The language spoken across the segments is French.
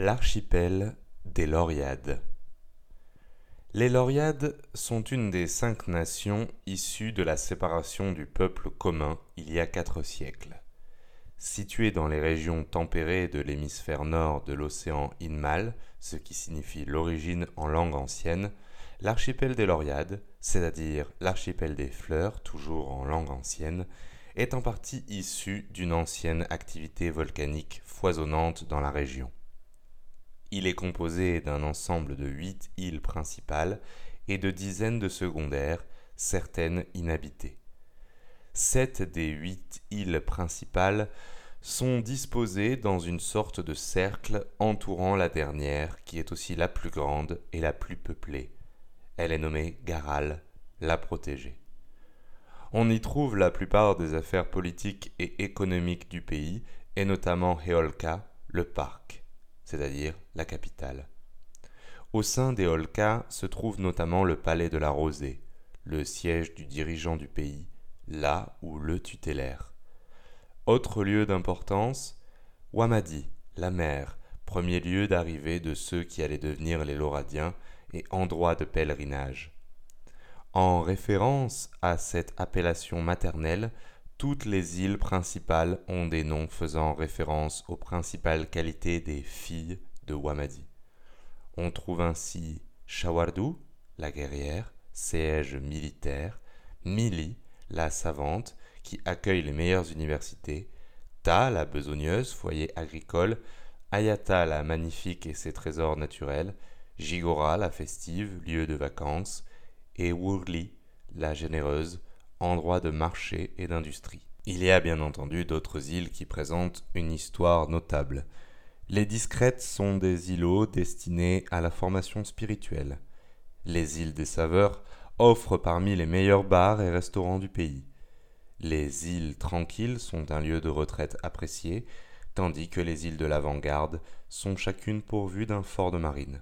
L'archipel des Lauriades. Les Lauriades sont une des cinq nations issues de la séparation du peuple commun il y a quatre siècles. Située dans les régions tempérées de l'hémisphère nord de l'océan Inmal, ce qui signifie l'origine en langue ancienne, l'archipel des Lauriades, c'est-à-dire l'archipel des fleurs, toujours en langue ancienne, est en partie issu d'une ancienne activité volcanique foisonnante dans la région. Il est composé d'un ensemble de huit îles principales et de dizaines de secondaires, certaines inhabitées. Sept des huit îles principales sont disposées dans une sorte de cercle entourant la dernière, qui est aussi la plus grande et la plus peuplée. Elle est nommée Garal, la protégée. On y trouve la plupart des affaires politiques et économiques du pays, et notamment Heolka, le parc c'est-à-dire la capitale. Au sein des Holka se trouve notamment le palais de la Rosée, le siège du dirigeant du pays, là où le tutélaire. Autre lieu d'importance, Wamadi, la mer, premier lieu d'arrivée de ceux qui allaient devenir les Lauradiens et endroit de pèlerinage. En référence à cette appellation maternelle, toutes les îles principales ont des noms faisant référence aux principales qualités des filles de Wamadi. On trouve ainsi Shawardu, la guerrière, siège militaire, Mili, la savante, qui accueille les meilleures universités, Ta, la besogneuse, foyer agricole, Ayata, la magnifique et ses trésors naturels, Jigora, la festive, lieu de vacances, et Wurli, la généreuse, endroit de marché et d'industrie. Il y a bien entendu d'autres îles qui présentent une histoire notable. Les discrètes sont des îlots destinés à la formation spirituelle. Les îles des Saveurs offrent parmi les meilleurs bars et restaurants du pays. Les îles tranquilles sont un lieu de retraite apprécié, tandis que les îles de l'avant-garde sont chacune pourvues d'un fort de marine.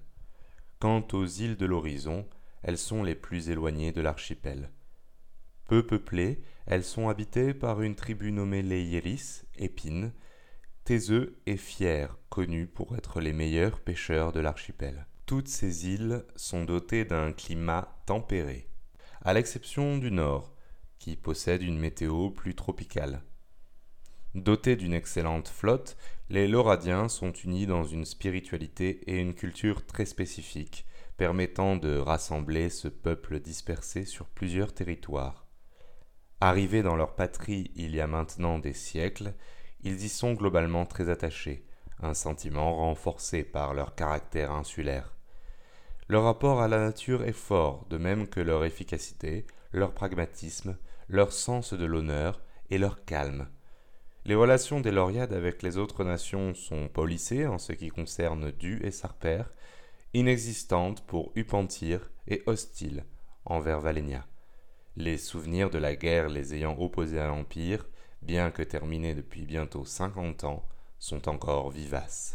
Quant aux îles de l'horizon, elles sont les plus éloignées de l'archipel. Peu peuplées, elles sont habitées par une tribu nommée les Yélis, épines, taiseux et fiers, connus pour être les meilleurs pêcheurs de l'archipel. Toutes ces îles sont dotées d'un climat tempéré, à l'exception du nord, qui possède une météo plus tropicale. Dotés d'une excellente flotte, les Lauradiens sont unis dans une spiritualité et une culture très spécifiques, permettant de rassembler ce peuple dispersé sur plusieurs territoires. Arrivés dans leur patrie il y a maintenant des siècles, ils y sont globalement très attachés, un sentiment renforcé par leur caractère insulaire. Leur rapport à la nature est fort, de même que leur efficacité, leur pragmatisme, leur sens de l'honneur et leur calme. Les relations des Lauriades avec les autres nations sont polissées en ce qui concerne Du et Sarper, inexistantes pour Upantir et hostiles envers Valénia les souvenirs de la guerre les ayant opposés à l'Empire, bien que terminés depuis bientôt cinquante ans, sont encore vivaces.